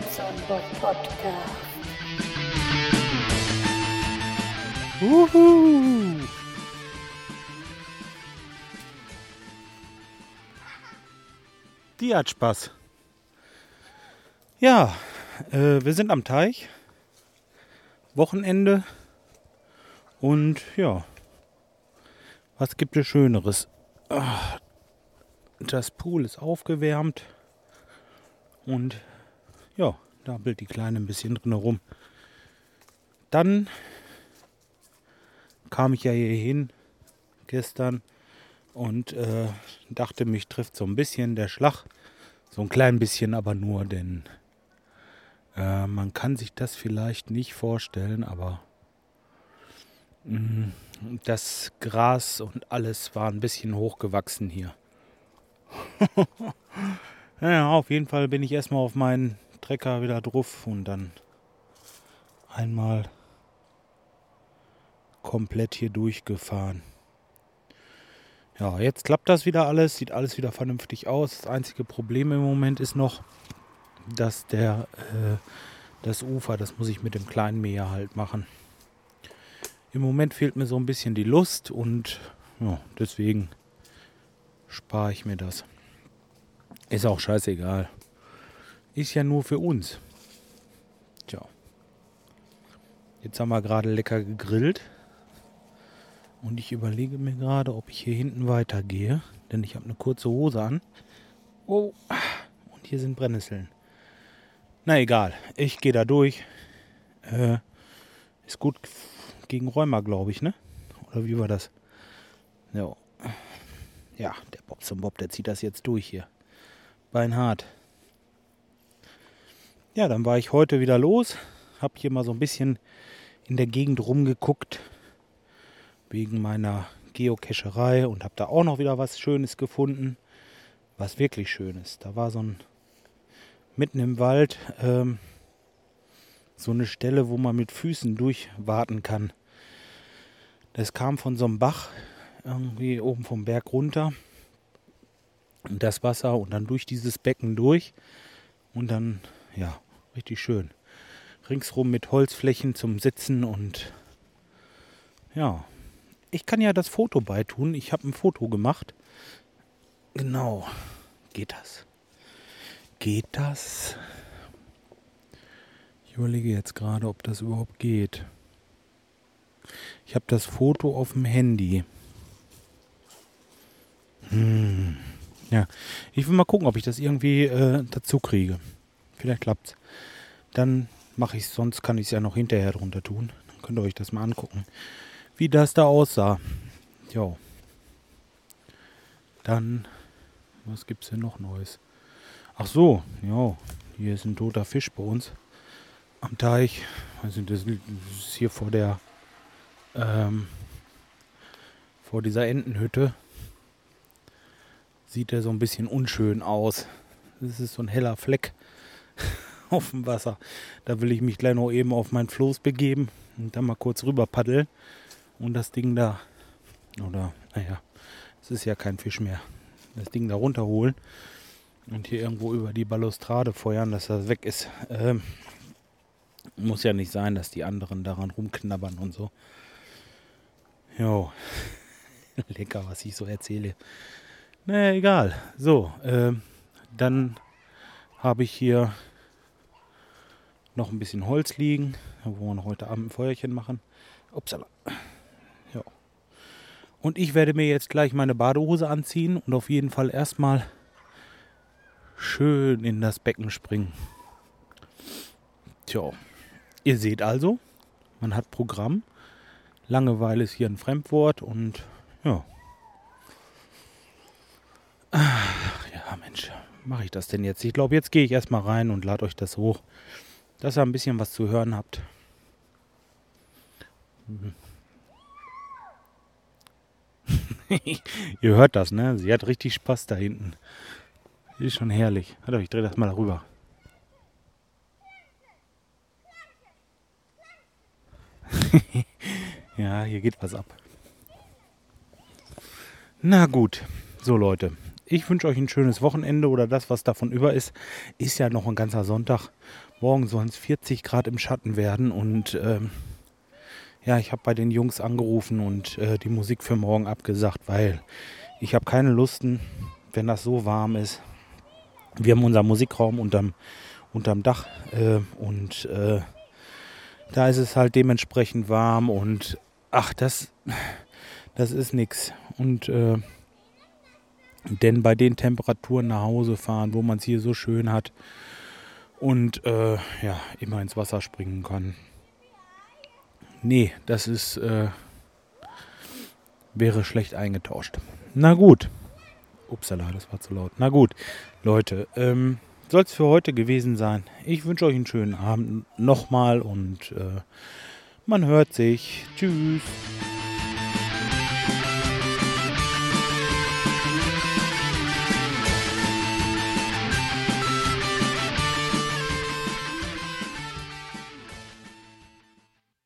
Podcast. Uhu. Die hat Spaß. Ja, äh, wir sind am Teich. Wochenende. Und ja, was gibt es Schöneres? Ah, Das Pool ist aufgewärmt. Und ja, da bildet die Kleine ein bisschen drin rum. Dann kam ich ja hier hin gestern und äh, dachte, mich trifft so ein bisschen der Schlag. So ein klein bisschen, aber nur, denn äh, man kann sich das vielleicht nicht vorstellen, aber mh, das Gras und alles war ein bisschen hochgewachsen hier. ja, auf jeden Fall bin ich erstmal auf meinen Trecker wieder drauf und dann einmal komplett hier durchgefahren. Ja, jetzt klappt das wieder alles, sieht alles wieder vernünftig aus. Das einzige Problem im Moment ist noch, dass der äh, das Ufer, das muss ich mit dem kleinen Mäher halt machen. Im Moment fehlt mir so ein bisschen die Lust und ja, deswegen spare ich mir das. Ist auch scheißegal. Ist ja nur für uns. Tja. Jetzt haben wir gerade lecker gegrillt. Und ich überlege mir gerade, ob ich hier hinten weitergehe. Denn ich habe eine kurze Hose an. Oh, und hier sind Brennnesseln. Na egal, ich gehe da durch. Äh, ist gut gegen Rheuma, glaube ich, ne? Oder wie war das? Ja. Ja, der Bob zum Bob, der zieht das jetzt durch hier. Beinhart. Ja, dann war ich heute wieder los. Hab hier mal so ein bisschen in der Gegend rumgeguckt wegen meiner Geocacherei und habe da auch noch wieder was Schönes gefunden, was wirklich schön ist. Da war so ein mitten im Wald ähm, so eine Stelle, wo man mit Füßen durchwarten kann. Das kam von so einem Bach irgendwie oben vom Berg runter und das Wasser und dann durch dieses Becken durch und dann ja richtig schön ringsrum mit Holzflächen zum Sitzen und ja ich kann ja das Foto beitun. Ich habe ein Foto gemacht. Genau. Geht das? Geht das? Ich überlege jetzt gerade, ob das überhaupt geht. Ich habe das Foto auf dem Handy. Hm. Ja, ich will mal gucken, ob ich das irgendwie äh, dazu kriege. Vielleicht klappt's. Dann mache ich es, sonst kann ich es ja noch hinterher drunter tun. Dann könnt ihr euch das mal angucken wie das da aussah. Jo. Dann, was gibt es denn noch Neues? Ach so, ja, hier ist ein toter Fisch bei uns am Teich. Also das ist hier vor der, ähm, vor dieser Entenhütte. Sieht er so ein bisschen unschön aus. Das ist so ein heller Fleck auf dem Wasser. Da will ich mich gleich noch eben auf mein Floß begeben und dann mal kurz rüber paddeln und das Ding da, oder naja, es ist ja kein Fisch mehr, das Ding da runterholen und hier irgendwo über die Balustrade feuern, dass das weg ist. Ähm, muss ja nicht sein, dass die anderen daran rumknabbern und so. Jo, lecker, was ich so erzähle. Naja, egal. So, ähm, dann habe ich hier noch ein bisschen Holz liegen, wo wir heute Abend ein Feuerchen machen. Upsala. Und ich werde mir jetzt gleich meine Badehose anziehen und auf jeden Fall erstmal schön in das Becken springen. Tja, ihr seht also, man hat Programm. Langeweile ist hier ein Fremdwort und ja. Ach, ja, Mensch, mache ich das denn jetzt? Ich glaube, jetzt gehe ich erstmal rein und lade euch das hoch, dass ihr ein bisschen was zu hören habt. Ihr hört das, ne? Sie hat richtig Spaß da hinten. Ist schon herrlich. Warte, ich drehe das mal rüber. ja, hier geht was ab. Na gut, so Leute. Ich wünsche euch ein schönes Wochenende oder das, was davon über ist. Ist ja noch ein ganzer Sonntag. Morgen sollen es 40 Grad im Schatten werden und ähm, ja, ich habe bei den Jungs angerufen und äh, die Musik für morgen abgesagt, weil ich habe keine Lusten, wenn das so warm ist. Wir haben unseren Musikraum unterm, unterm Dach äh, und äh, da ist es halt dementsprechend warm und ach, das, das ist nichts. Und äh, denn bei den Temperaturen nach Hause fahren, wo man es hier so schön hat und äh, ja, immer ins Wasser springen kann, Nee, das ist, äh, wäre schlecht eingetauscht. Na gut. Upsala, das war zu laut. Na gut, Leute, ähm, soll es für heute gewesen sein. Ich wünsche euch einen schönen Abend nochmal und äh, man hört sich. Tschüss.